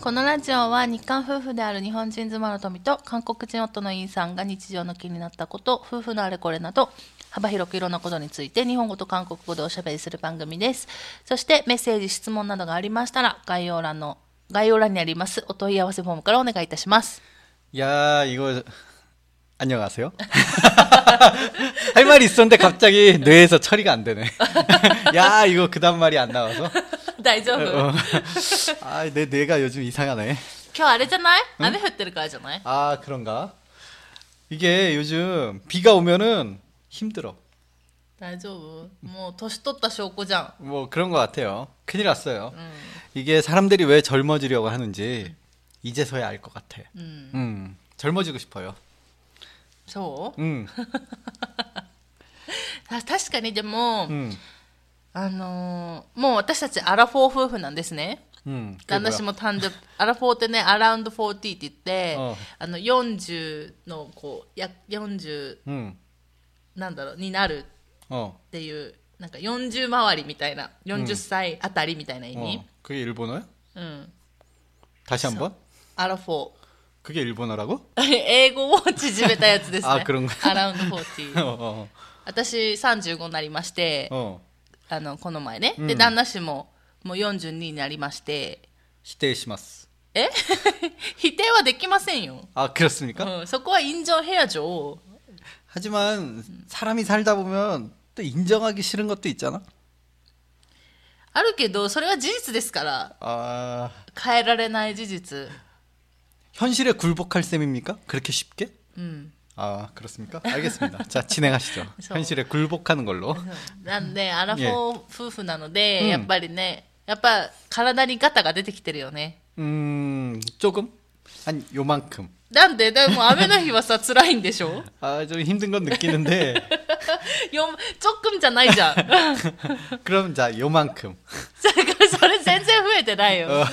このラジオは日韓夫婦である日本人妻の富と韓国人夫のインさんが日常の気になったこと、夫婦のあれこれなど、幅広くいろんなことについて日本語と韓国語でおしゃべりする番組です。そしてメッセージ、質問などがありましたら概要欄の概要欄にありますお問い合わせフォームからお願いいたします。 야, 이거 안녕하세요. 할 말이 있었는데 갑자기 뇌에서 처리가 안 되네. 야, 이거 그다음 말이 안 나와서. 大丈夫 어. 아, 내 뇌가 요즘 이상하네. 今日あれじゃない雨降ってるからじゃない 아, 그런가? 이게 요즘 비가 오면은 힘들어. 大丈夫もう年取った証拠じゃん。 뭐 그런 것 같아요. 큰일 났어요. うん。 이게 사람들이 왜 젊어지려고 하는지 이제서야 알 것 같아. うん。 음, 젊어지고 싶어요. そう、 음, た確かにでも、 음, あのーもう私たちアラフォー夫婦なんですね。 음. 그게 旦那 뭐야? 氏も誕生アラフォーってね、アラウンド40って言って、うんあの40のこう、や40 음, なんだろう、になる 어, っていう、なんか40回りみたいな、40歳あたりみたいな意味 어. 。 그게 일본어야? うん。 다시 한번? アラフォー。 그게 일본어라고? 英語を縮めたやつですね。あ그런가 アラウンド40。 어, 私35になりまして、 어, 어. あの、この前ね。うんで、旦那氏ももう42になりまして、 시대시마스. え否定はできませんよ。 아 그렇습니까? うん、そこは인정해야죠 하지만 사람이 살다 보면 또 인정하기 싫은 것도 있잖아. あるけど、それは事実ですから、 아 変えられない事実。 현실에 굴복할 셈입니까? 그렇게 쉽게? うん。 아 그렇습니까? 알겠습니다. 자 진행하시죠. 그래서- 현실에 굴복하는 걸로. なんで、アラフォー夫婦なので、うんやっぱりね、やっぱ体にガタが出てきてるよね。 음 조금 한 요만큼. なんで、でも雨の日はさ、辛いんでしょ 아좀 힘든 건 느끼는데 よちょっくんじゃないじゃん。だか 그럼 자 요만큼. らそれ全然増えてないよ어.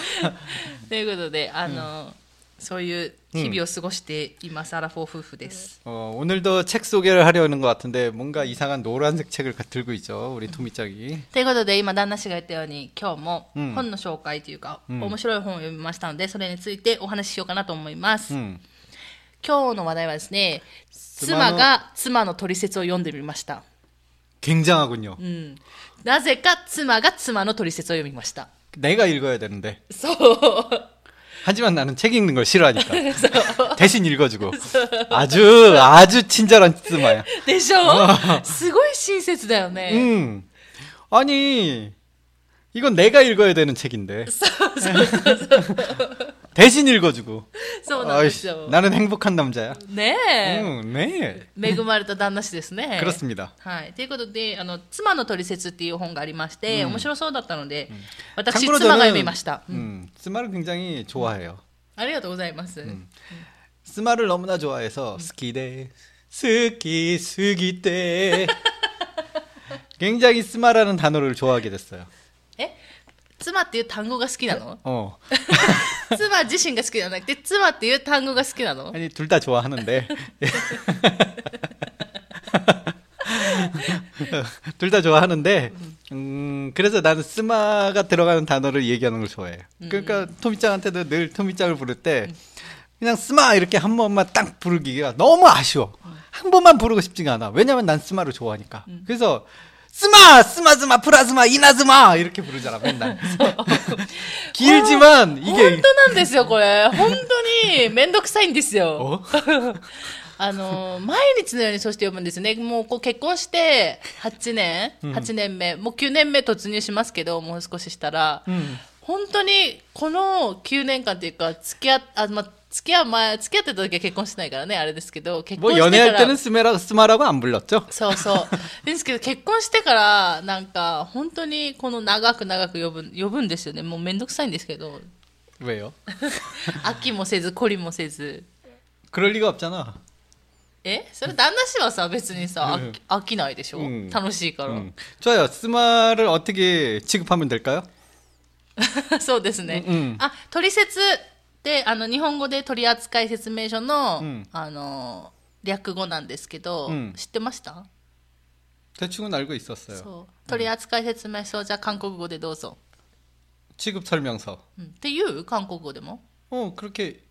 。ということで、あの、 そういう日々を過ごしています、アラフォー夫婦です。 어, 오늘도 책 소개를 하려는 것 같은데 뭔가 이상한 노란색 책을 가- 들고 있죠. 우리 토미짱이. ということで、今、旦那氏が言ったように、今日もうん本の紹介というか、うん面白い本を読みましたので、それについてお話ししようかなと思います。 음. 今日の話題はですね、妻妻のが妻の取説を読んでみました。 굉장하군요. うん。なぜか妻が妻の取説を読みました。 내가 읽어야 되는데. そう。 하지만 나는 책 읽는 걸 싫어하니까. 대신 읽어주고. 아주, 아주 친절한 스마야. 대셔? 어. 스고이 신세스다요네. 음. 아니, 이건 내가 읽어야 되는 책인데. 대신 읽어주고. そうなんですよ 아이씨, 。 나는 행복한 남자야. ねえ。 음, 네. 恵まれた旦那氏ですね。 그렇습니다. はい。ということで、あの、妻の取説っていう本がありまして、面白そうだったので、私、 참고로 妻が 저는 読みました。 음, 스마를 굉장히 좋아해요. ありがとうございます。 스마를 너무나 좋아해서 스키데 스키 스기데 굉장히 스마라는 단어를 좋아하게 됐어요. え 妻っていう単語が好きなの 어. 妻自身が好きじゃなくて、妻っていう単語が好きなの 아니 둘 다 좋아하는데 둘 다 좋아하는데 음 그래서 나는 스마가 들어가는 단어를 얘기하는 걸 좋아해. 그러니까 토미짱한테도 늘 토미짱을 부를 때 그냥 스마 이렇게 한 번만 딱 부르기가 너무 아쉬워. 한 번만 부르고 싶지가 않아. 왜냐면 난 스마를 좋아하니까. 그래서 스마 스마 스마 프라스마 이나스마 이렇게 부르잖아 맨날. 길지만 本 이게 当なんですよ、これ。本当にめんどくさいんですよ。 어? あの、毎日のようにそうして読むんですね。もうこう結婚して8年、8年目、もう9年目突入しますけど、もう少ししたら、 음. 本当にこの9年間っていうか、付き合っ、あ、まあ、 付き合う前、付き合ってた時は結婚してないからね、あれですけど、結 뭐 婚してか 연애할 ら。 때는 스메라 스마라고 안 불렀죠? そうそう。ですけど、結婚してから、なんか、本当にこの長く長く呼ぶ、呼ぶんですよね。もうめんどくさいんですけど、 왜요? 飽きもせず、懲りもせず。 그럴 리가 없잖아. えそれ旦那氏はさ、別にさ、飽き飽きないでしょ、うん楽しいから。 음. 좋아요. 스마를 어떻게 취급하면 될까요? そうですね。うんうんあ、取説 で、あの、日本語で取扱説明書の、うんあの、略語なんですけど、うん知ってました 대충은 알고 있었어요. そう。取扱説明書、じゃあ韓国語でどうぞ。 취급 설명서. うんっていう韓国語でも 어, 그렇게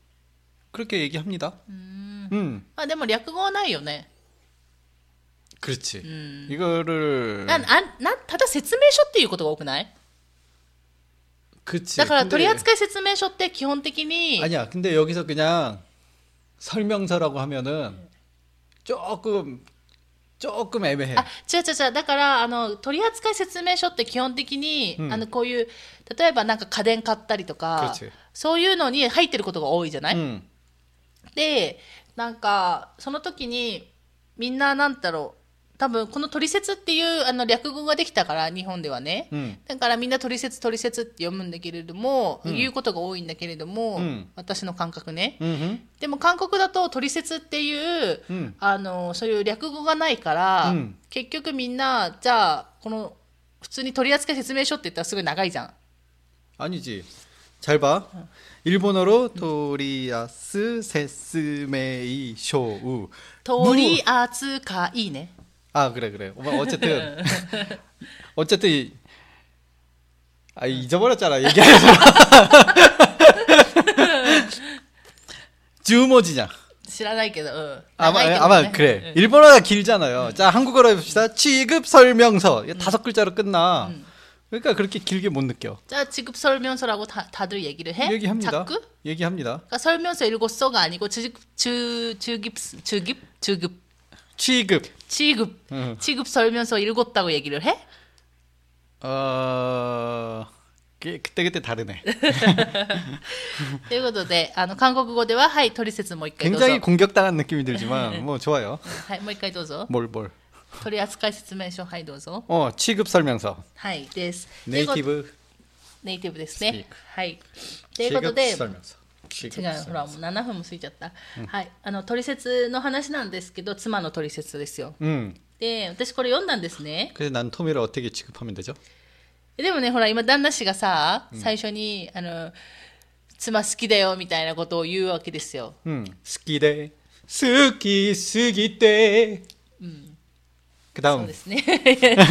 그렇게 얘기합니다. うん 음. まあでも略語はないよね 그렇지. うん 이거를 なあなただ説明書っていうことが多くない 그치. だから 근데- 取扱説明書って基本的に 아니야. 근데 여기서 그냥 설명서라고 하면은 조금 조금 애매해. あ違う違う違うだからあの取扱説明書って基本的に、うんあのこういう例えばなんか家電買ったりとか 그렇지 そういうのに入ってることが多いじゃない、 음. でなんかその時にみんななんだろう 多分この取説っていうあの略語ができたから日本ではね、 음. だからみんな取説取説って読むんだけれども、うん言うことが多いんだけれども、うん私の感覚ね 음흠. でも韓国だと取説っていう、 음. あのそういう略語がないから、うん結局みんなじゃあこの普通に取扱説明書って言ったらすごい長いじゃん 아니지. 잘 봐. 일본어로 도리아스 세스메이 쇼우. 取扱いね 아 그래 그래. 뭐 어쨌든 어쨌든 아 잊어버렸잖아 얘기하면서. 주모지냐. 知らないけど、うん、 아마 長いけど 아마 ね 그래. うん 일본어가 길잖아요. 자 한국어로 해봅시다. 취급 설명서 이게 다섯 글자로 끝나. 그러니까 그렇게 길게 못 느껴. 자 지급 설명서라고 다, 다들 얘기를 해? 얘기합니다. 자꾸? 얘기합니다. 그러니까 설명서 읽었어가 아니고 주, 주, 주급 주급 주급 취급. 지급 응. 지급 설명서 읽었다고 얘기를 해? 어 그- 그때 그때 다르네. ということであの韓国語でははい取説もう一回どうぞ 굉장히 공격당한 느낌이 들지만 뭐 좋아요. はいもう一回どうぞ 뭘 뭘. 取扱説明書はいどうぞ 어 취급 설명서. はいですということ 네이티브 ネイティブですね Speak はいということ 취급 で 설명서. 취급 違うほらもう7分も過ぎちゃった、はいあの取説の話なんですけど妻の取説ですよ 음. で私これ読んだんですね 그래서 난 토미를 어떻게 취급하면 되죠? でもねほら今旦那氏がさ最初に、あの妻好きだよみたいなことを言うわけですよ 음. 스키데 스키 스기때. 그 そう 다음 ですね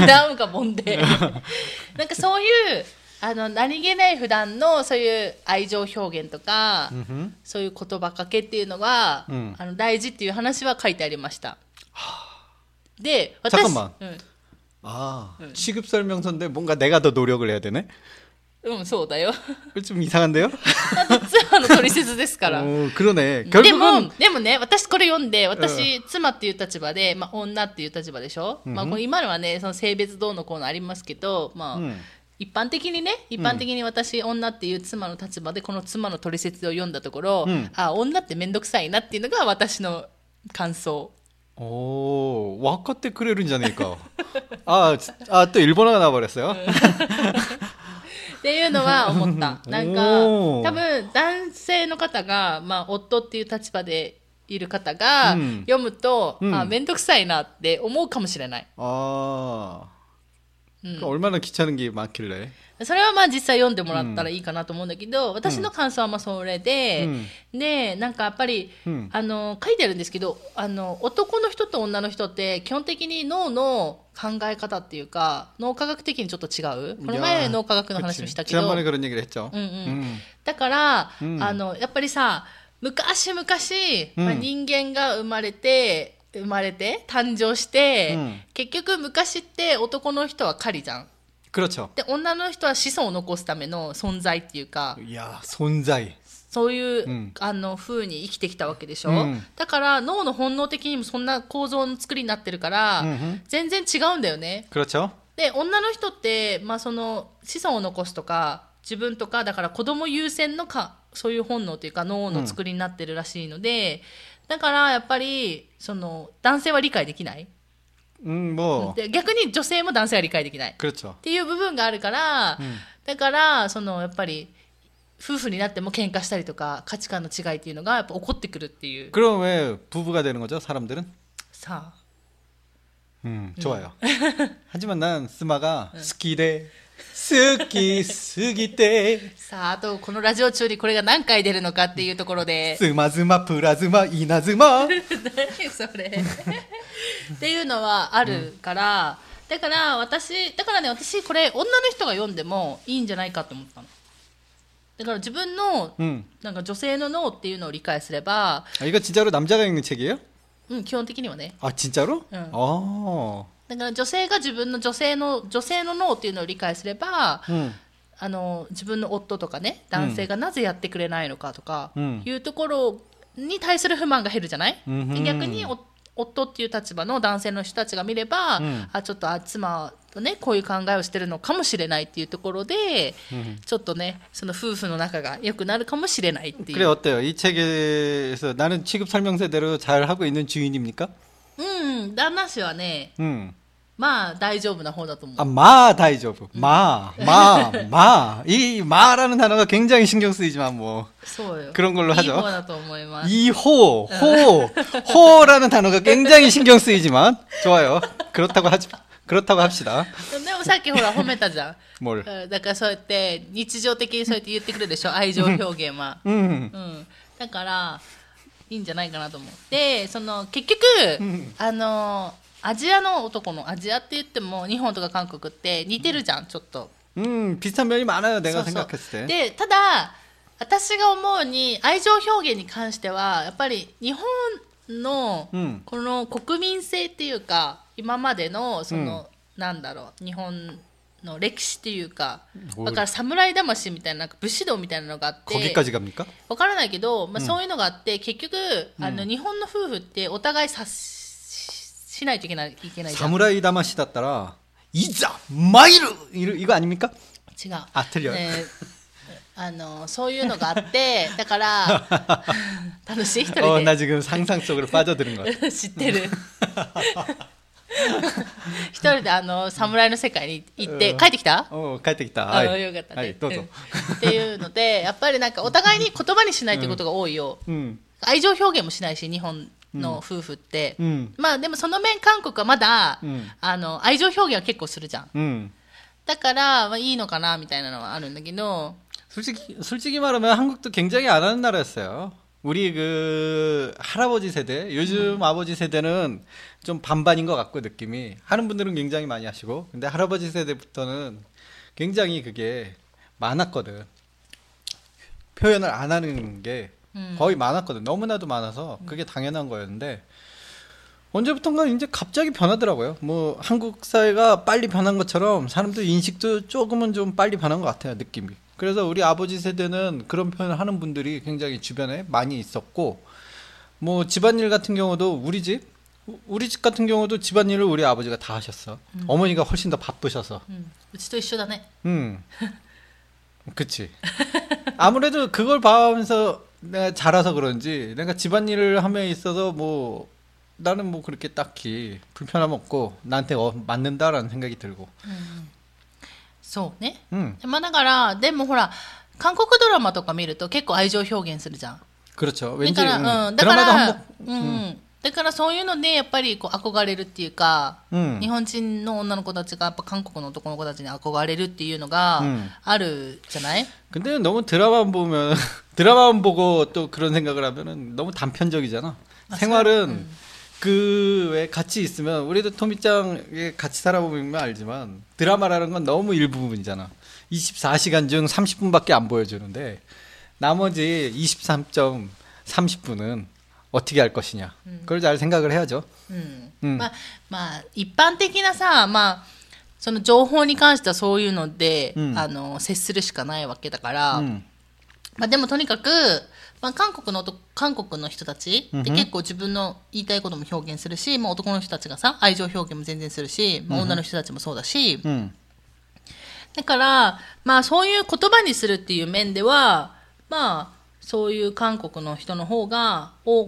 ダウンがもんでなんかそういう あの何気ない普段のそういう愛情表現とか、 음흠. そういう言葉かけっていうのが、うんあの大事っていう話は書いてありましたで私 잠깐만 うん 아 취급 설명서인데 뭔가 내가 더 노력을 해야 되네. うん、そうだよ。좀 이상한데요? だって妻の取説ですから。 오, 그러네. でも 결국은 、でもね、私これ読んで、私、妻っていう立場で、まあ、女っていう立場でしょ、まあ、これ今のはね、その性別どうのこうのありますけど、まあ、 음. 一般的にね、一般的に私、女っていう妻の立場で、この妻の取説を読んだところ、うんあ、女ってめんどくさいなっていうのが私の感想。 오, 와카테 그레른 자니까. 아, 아, 또 일본어가 나와버렸어요. っていうのは思った。なんか、おー多分男性の方が、まあ、夫っていう立場でいる方がうん読むと、うんあ、めんどくさいなって思うかもしれない。 아, 음. 그 얼마나 귀찮은 게 많길래. それはまあ実際読んでもらったらいいかなと思うんだけど、私の感想はまあそれで、で、なんかやっぱり、うんあの、書いてあるんですけど、あの、男の人と女の人って基本的に脳の考え方っていうか、脳科学的にちょっと違う。この前 야, 脳科学の話も 그치. したけど、 지난번에 그런 얘기를 했죠. うんうん 음. だから、うんあのやっぱりさ昔々、まあ、うん人間が生まれて 生まれて誕生して、うん、結局昔って男の人は狩りじゃん。で女の人は子孫を残すための存在っていうかいや存在。そういう、うん、あの風に生きてきたわけでしょ、うん、だから脳の本能的にもそんな構造の作りになってるから、うん、全然違うんだよね。で女の人って、まあ、その子孫を残すとか自分とかだから子供優先のかそういう本能というか脳の作りになってるらしいので、うんだからやっぱりその男性は理解できない、 음, 뭐. で逆に女性も男性は理解できないっ 그렇죠. ていう部分があるから、だからそのやっぱり夫婦になっても喧嘩したりとか価値観の違いっていうのがやっぱ起こってくるっていう 그럼 왜 부부가 되는 거죠, 사람들은? さあ 음, 좋아요. 하지만 난 스마가 스키데 스키 스기때 さああとこのラジオ中にこれが何回出るのかっていうところで 스마즈마プラズマ 이나즈마 何それっていうのはあるから、だから私だからね私これ女の人が読んでもいいんじゃないかと思ったの だから自分の 음. なんか女性の脳っていうのを理解すれば、 아, 이거 진짜로 남자가 읽는 책이에요? うん、基本的にはね 아 진짜로? 응. 아. だから女性が自分の女性の女性の脳っていうのを理解すれば 음. あの自分の夫とかね男性がなぜやってくれないのかとか、うんいうところに対する不満が減るじゃない、うんで逆にお夫っていう立場の男性の人たちが見れば、うんあちょっとあ妻とねこういう考えをしてるのかもしれないっていうところで、 음. ちょっとねその夫婦の仲が良くなるかもしれないってい 그래 う。 어때요? 이 책에서 나는 취급 설명서대로 잘 하고 있는 주인입니까? うん旦那氏はね 음. まあ大丈夫な方だと思う。 아, 마 다이조브. 마, 마, 마. 이 마라는 단어가 굉장히 신경 쓰이지만 뭐 そうよ。 그런 걸로 いい 하죠. 方だと思います。 이호, 호, 호라는 단어가 굉장히 신경 쓰이지만 좋아요. 그렇다고 하지 그렇다고 합시다. でもさっきほら褒めたじゃん。 뭘? うんだからそうやって日常的にそうやって言ってくるでしょ愛情表現は、 음. うん、だから いいんじゃないかなと思うでその結局、んあのアジアの男のアジアって言っても日本とか韓国って似てるじゃんちょっと 음, 비슷한 면이 많아요. 내가 そうそう 생각했을 때. でただ私が思うに愛情表現に関してはやっぱり日本のうんこの国民性っていうか今までのその、なんだろう日本 の歴史っていうかおいだから侍魂みたいななんか武士道みたいなのがあって 거기까지 갑니까? わからないけど、まあ、そういうのがあって、結局あの日本の夫婦ってお互い察ししないといけないいけないじゃん 사무라이 다마시だったら 이자 마이르 이거 이거 아닙니까? 違うあ틀려요 ねあのそういうのがあってだから楽しい一人で、 어, 나 지금 상상 속으로 빠져드는 것 같아. 知ってる 一人であの侍の世界に行ってうん帰ってきた 어, 帰ってきた. あ 아, よかったね、はい、どうぞ。うんっていうのでやっぱりなんかお互いに言葉にしないということが多いよ、 음. 愛情表現もしないし日本の夫婦って、 음. まあでもその面韓国はまだ、うんあの愛情表現は結構するじゃん 음. だから、まあ、いいのかなみたいなのはあるんだけど 솔직히 솔직히 말하면 한국도 굉장히 안 하는 나라였어요. 우리 그 할아버지 세대, 요즘 아버지 세대는 좀 반반인 것 같고 느낌이 하는 분들은 굉장히 많이 하시고, 근데 할아버지 세대부터는 굉장히 그게 많았거든. 표현을 안 하는 게 음. 거의 많았거든. 너무나도 많아서 그게 당연한 거였는데 언제부턴가 이제 갑자기 변하더라고요. 뭐 한국 사회가 빨리 변한 것처럼 사람들 인식도 조금은 좀 빨리 변한 것 같아요. 느낌이. 그래서 우리 아버지 세대는 그런 표현을 하는 분들이 굉장히 주변에 많이 있었고 뭐 집안일 같은 경우도 우리 집 우리 집 같은 경우도 집안일을 우리 아버지가 다 하셨어. 음. 어머니가 훨씬 더 바쁘셔서. 음. 우치도 이슈다네. 음. 그치. 아무래도 그걸 봐면서 내가 자라서 그런지 내가 집안일을 함에 있어서 뭐 나는 뭐 그렇게 딱히 불편함 없고 나한테 어, 맞는다라는 생각이 들고. 음. そうね 음. まあだからでもほら韓国ドラマとか見ると結構愛情表現するじゃん 그렇죠. だ 왠지 から、 음, うん、だか 드라마도 ら 한복 うんうんだからそういうのでやっぱりこう憧れるっていうか、 음. 日本人の女の子たちがやっぱ韓国の男の子たちに憧れるっていうのがうんあるじゃない、 근데 너무 드라마만 보면 드라마만 보고 또 그런 생각을 하면은 너무 단편적이잖아. 생활은 그 왜 같이 있으면 우리도 토미짱에 같이 살아보면 알지만 드라마라는 건 너무 일부분이잖아. 24시간 중 30분밖에 안 보여주는데 나머지 23.30분은 어떻게 할 것이냐. 그걸 잘 생각을 해야죠. うんうんまあまあ一般的なさまあその情報に関してはそういうので、うんあの接するしかないわけだから、 음. まあ、でもとにかく、 まあ、韓国の男韓国の人たちって結構自分の言いたいことも表現するし、まあ、男の人たちがさ愛情表現も全然するし、まあ、女の人たちもそうだし、 음. だから、まあ、そういう言葉にするっていう面ではまあそういう韓国の人の方がを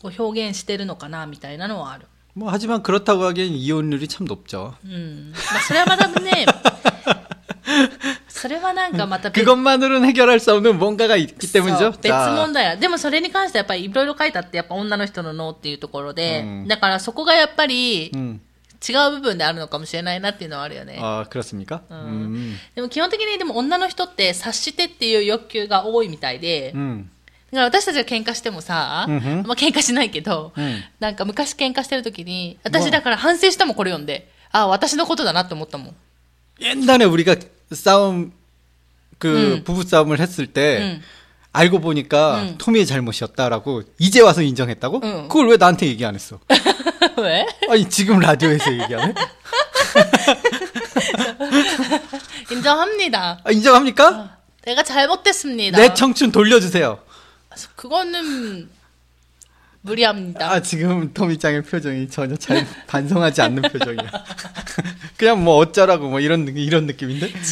こう表現してるのかなみたいなのはある。 뭐 하지만 그렇다고 하기엔 이혼율이 참 높죠. うんまあ、それはまたね それはなんかまた別 그것만으로는 해결할 수 없는 뭔가가 있기 そう 때문이죠. 別問題やでもそれに関してはやっぱりいろいろ書いてあってやっぱ女の人の脳っていうところで、うんだからそこがやっぱり 음. 違う部分であるのかもしれないなっていうのはあるよね、 아 그렇습니까? 음. でも基本的にでも女の人って察してっていう欲求が多いみたいで、 음. だから私たちが喧嘩してもさ、うんふんまあ喧嘩しないけど、うんなんか昔喧嘩してる時に私だから反省したもんこれ読んであ私のことだなって思ったもん 옛날에 우리가 싸움 그 음. 부부 싸움을 했을 때 음. 알고 보니까 음. 토미의 잘못이었다라고 이제 와서 인정했다고? 응. 그걸 왜 나한테 얘기 안 했어? 왜? 아니 지금 라디오에서 얘기하네? 인정합니다. 아, 인정합니까? 내가 잘못됐습니다. 내 청춘 돌려주세요. 그거는 무리합니다. 아 지금 토미짱의 표정이 전혀 잘 반성하지 않는 표정이야. 그냥 뭐 어쩌라고 뭐 이런 느낌 이런 느낌인데? 違う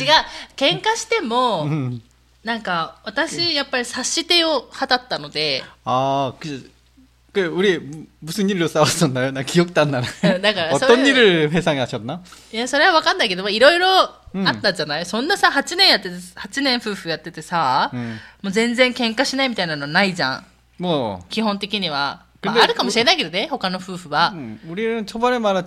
喧嘩しても、 음. なんか私やっぱり察してよ派だったので 아, 그, 그 우리 무- 무슨 일로 싸웠었나요? 나 기억도 안 나네. だからそ 어떤 れ 일을 회상하셨나? いやそれは分かんないけどまあいろいろあうんったじゃない、そんなさ8年やってて8年夫婦やっててさ、 음. もう全然喧嘩しないみたいなのないじゃん 뭐 基本的には、ま 근데 あ、あるかもしれないけどね他の夫婦は、 음, 우리는 초반에 많아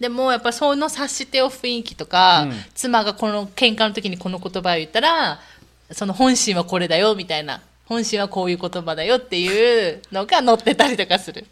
でもやっぱりその察してよ雰囲気とか、うん。妻がこの喧嘩の時にこの言葉を言ったらその本心はこれだよみたいな。本心はこういう言葉だよっていうのが載ってたりとかする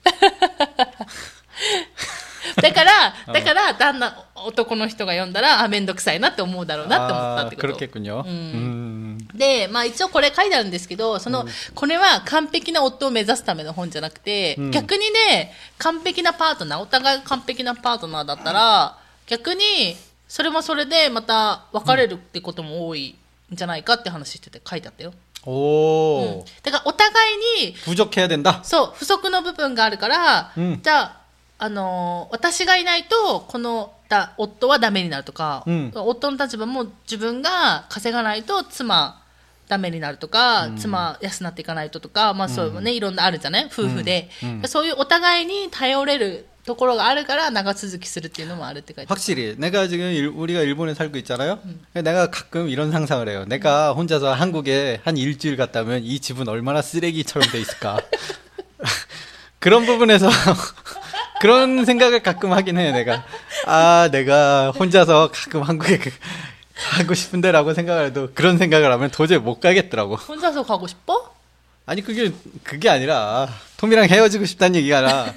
だからだから旦那男の人が読んだらあ面倒くさいなって思うだろうなって思ったっ 아, てこと 그렇겠군요. 음. で、まあ一応これ書いてあるんですけど、その、これは完璧な夫を目指すための本じゃなくて、うん逆にね、完璧なパートナー、お互い完璧なパートナーだったら、逆に、それもそれでまた別れるってことも多いんじゃないかって話してて書いてあったよ。 오. うんだからお互いに、 부족해야 된다. そう、不足の部分があるから、うんじゃあ、 あのー私がいないと、このだ夫はダメになるとか、うん夫の立場も自分が稼がないと妻ダメになるとか、妻養っていかないととか、まあそういうね、いろんなあるじゃない夫婦で、うんそういうお互いに頼れるところがあるから長続きするっていうのもあるって書いてある 확실히 내가 지금 일- 우리가 일본에 살고 있잖아요. 내가 가끔 이런 상상을 해요. 내가 혼자서 한국에 한 일주일 갔다 오면 이 집은 얼마나 쓰레기처럼 돼 있을까. 그런 부분에서 그런 생각을 가끔 하긴 해. 내가 아 내가 혼자서 가끔 한국에 그- 가고 싶은데라고 생각을 해도 그런 생각을 하면 도저히 못 가겠더라고. 혼자서 가고 싶어? 아니 그게 그게 아니라 톰이랑 헤어지고 싶다는 얘기가 아니라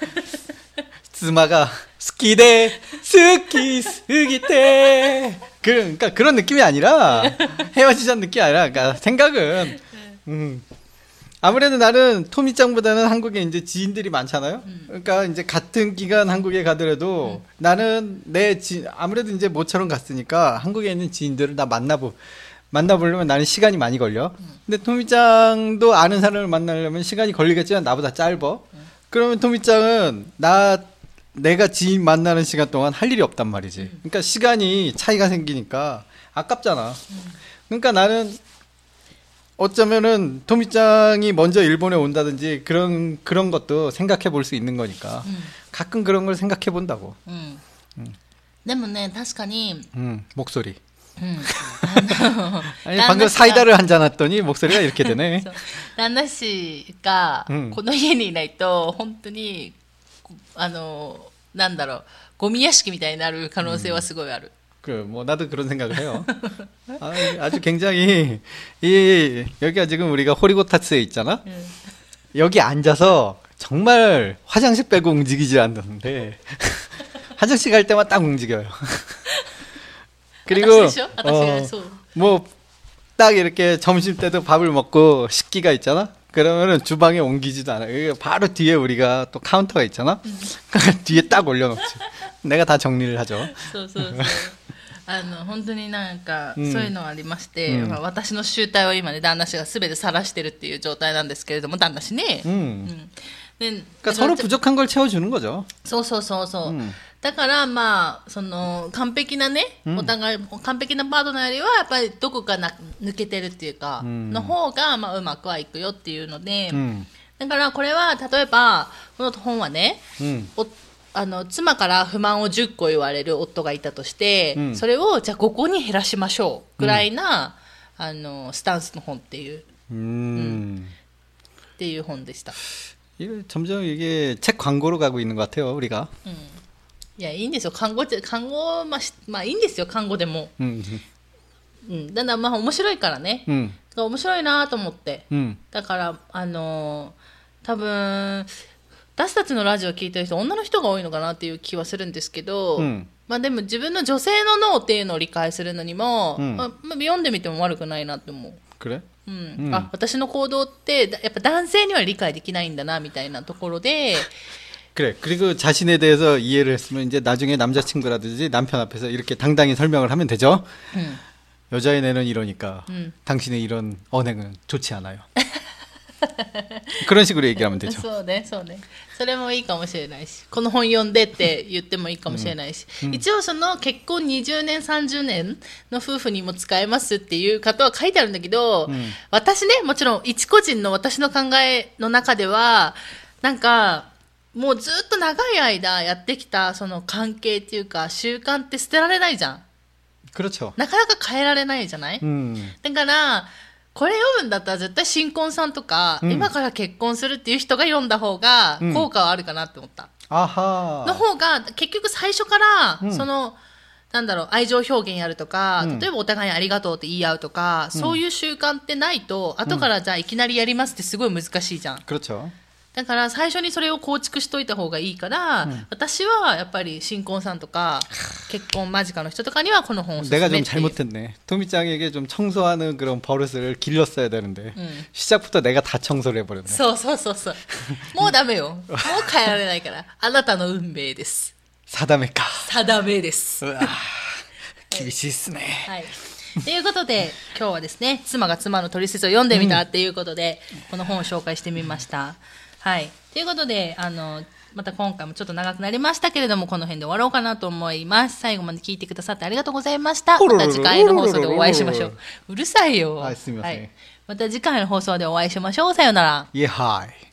스마가 스키데 스키 스기테 그러니까 그런 느낌이 아니라 헤어지자는 느낌이 아니라 그러니까 생각은 음 아무래도 나는 토미짱보다는 한국에 이제 지인들이 많잖아요. 그러니까 이제 같은 기간 한국에 가더라도 나는 내 지, 아무래도 이제 모처럼 갔으니까 한국에 있는 지인들을 다 만나보 만나보려면 나는 시간이 많이 걸려. 근데 토미짱도 아는 사람을 만나려면 시간이 걸리겠지만 나보다 짧어. 그러면 토미짱은 나 내가 지인 만나는 시간 동안 할 일이 없단 말이지. 그러니까 시간이 차이가 생기니까 아깝잖아. 그러니까 나는 어쩌면은 토미짱이 먼저 일본에 온다든지 그런 그런 것도 생각해 볼 수 있는 거니까 가끔 그런 걸 생각해 본다고. うん。でもね、確かに、 음, 목소리. うん。 아니 旦 방금 那氏が 사이다를 한잔 했더니 목소리가 이렇게 되네. そう旦那氏がうんこの家にいないと本当にこあのなんだろうゴミ屋敷みたいになる可能性はすごいある、 그 뭐 나도 그런 생각을 해요. 아, 주 굉장히 이 여기가 지금 우리가 호리고타츠에 있잖아. 여기 앉아서 정말 화장실 빼고 움직이지 않는데 화장실 갈 때만 딱 움직여요. 그리고 어, 뭐딱 이렇게 점심 때도 밥을 먹고 식기가 있잖아. 그러면은 주방에 옮기지도 않아. 요 바로 뒤에 우리가 또 카운터가 있잖아. 뒤에 딱 올려놓지. 내가 다 정리를 하죠. そうそうそうあの本当になんか、うんそういうのがありまして、うんまあ、私の集体を今ね旦那氏が全て晒してるっていう状態なんですけれども旦那氏ね、 음. うんで 그러니까 서로 부족한 걸 채워주는 거죠. そうそうそうそう、うんだからまあその完璧なね、お互い完璧なパートナーよりはやっぱりどこかな抜けてるっていうか、うんの方がまあうまくはいくよっていうので、 음. だからこれは例えばこの本はね 음. おあの妻から不満を10個言われる夫がいたとして、うんそれをじゃあ5個に減らしましょうぐらいな、あのスタンスの本っていう 음. っていう本でした。 이게 점점 이게 책 광고로 가고 있는 것 같아요, 우리가. うん。いや、いいんですよ。看護って、看護、まあ、しまあ、いいんですよ、看護でも。 음, うん。だんだん、まあ、面白いからね。 음, 面白いなと思って。 음. だから、あのー多分、 私たちのラジオ聞いてる人、女の人が多いのかなっていう気はするんですけど、うんまあでも自分の女性の脳っていうのを理解するのにも、うんまあまあ読んでみても悪くないなって思う。 그래? うんうんあ私の行動ってだやっぱ男性には理解できないんだなみたいなところで 그래. 그리고 자신에 대해서 이해를 했으면 이제 나중에 남자친구라든지 남편 앞에서 이렇게 당당히 설명을 하면 되죠. うん 여자의 뇌는 이러니까 음. 당신의 이런 언행은 좋지 않아요. 그런 식으로 얘기하면 되죠. そうねそうねそれもいいかもしれないしこの本読んでって言ってもいいかもしれないし、一応その結婚20年30年の夫婦にも使えますっていう方は書いてあるんだけど、ん私ねもちろん一個人の私の考えの中ではなんかもうずっと長い間やってきたその関係っていうか習慣って捨てられないじゃん 그렇죠. なかなか変えられないじゃない、 음. だから、 これ読むんだったら絶対新婚さんとか、うん。今から結婚するっていう人が読んだ方がうん。効果はあるかなって思った。아 하. の方が、結局最初から、うん。その、なんだろう、愛情表現やるとか、うん。例えばお互いにありがとうって言い合うとか、そういう習慣ってないと、後からじゃあいきなりやりますってすごい難しいじゃん。그렇죠. だから最初にそれを構築しといた方がいいから、私はやっぱり新婚さんとか、結婚間近の人とかにはこの本をおすすめ 내가 ってい 좀 う。 잘못했네. 토미짱에게 좀 청소하는 그런 버릇을 길렀어야 되는데 음. 시작부터 내가 다 청소를 해버렸네. そうそうそうそう。もうダメよ。もう変えられないから。あなたの運命です。 사담했까. 定めです。 으아, 기비시스네. はい。ということで、今日はですね、妻が妻の取説を読んでみたっていうことで、この本を紹介してみました。 はい。ということで、あの、また今回もちょっと長くなりましたけれども、この辺で終わろうかなと思います。最後まで聞いてくださってありがとうございました。また次回の放送でお会いしましょう。うるさいよ。はい、すみません。また次回の放送でお会いしましょう。さよなら。いエはい。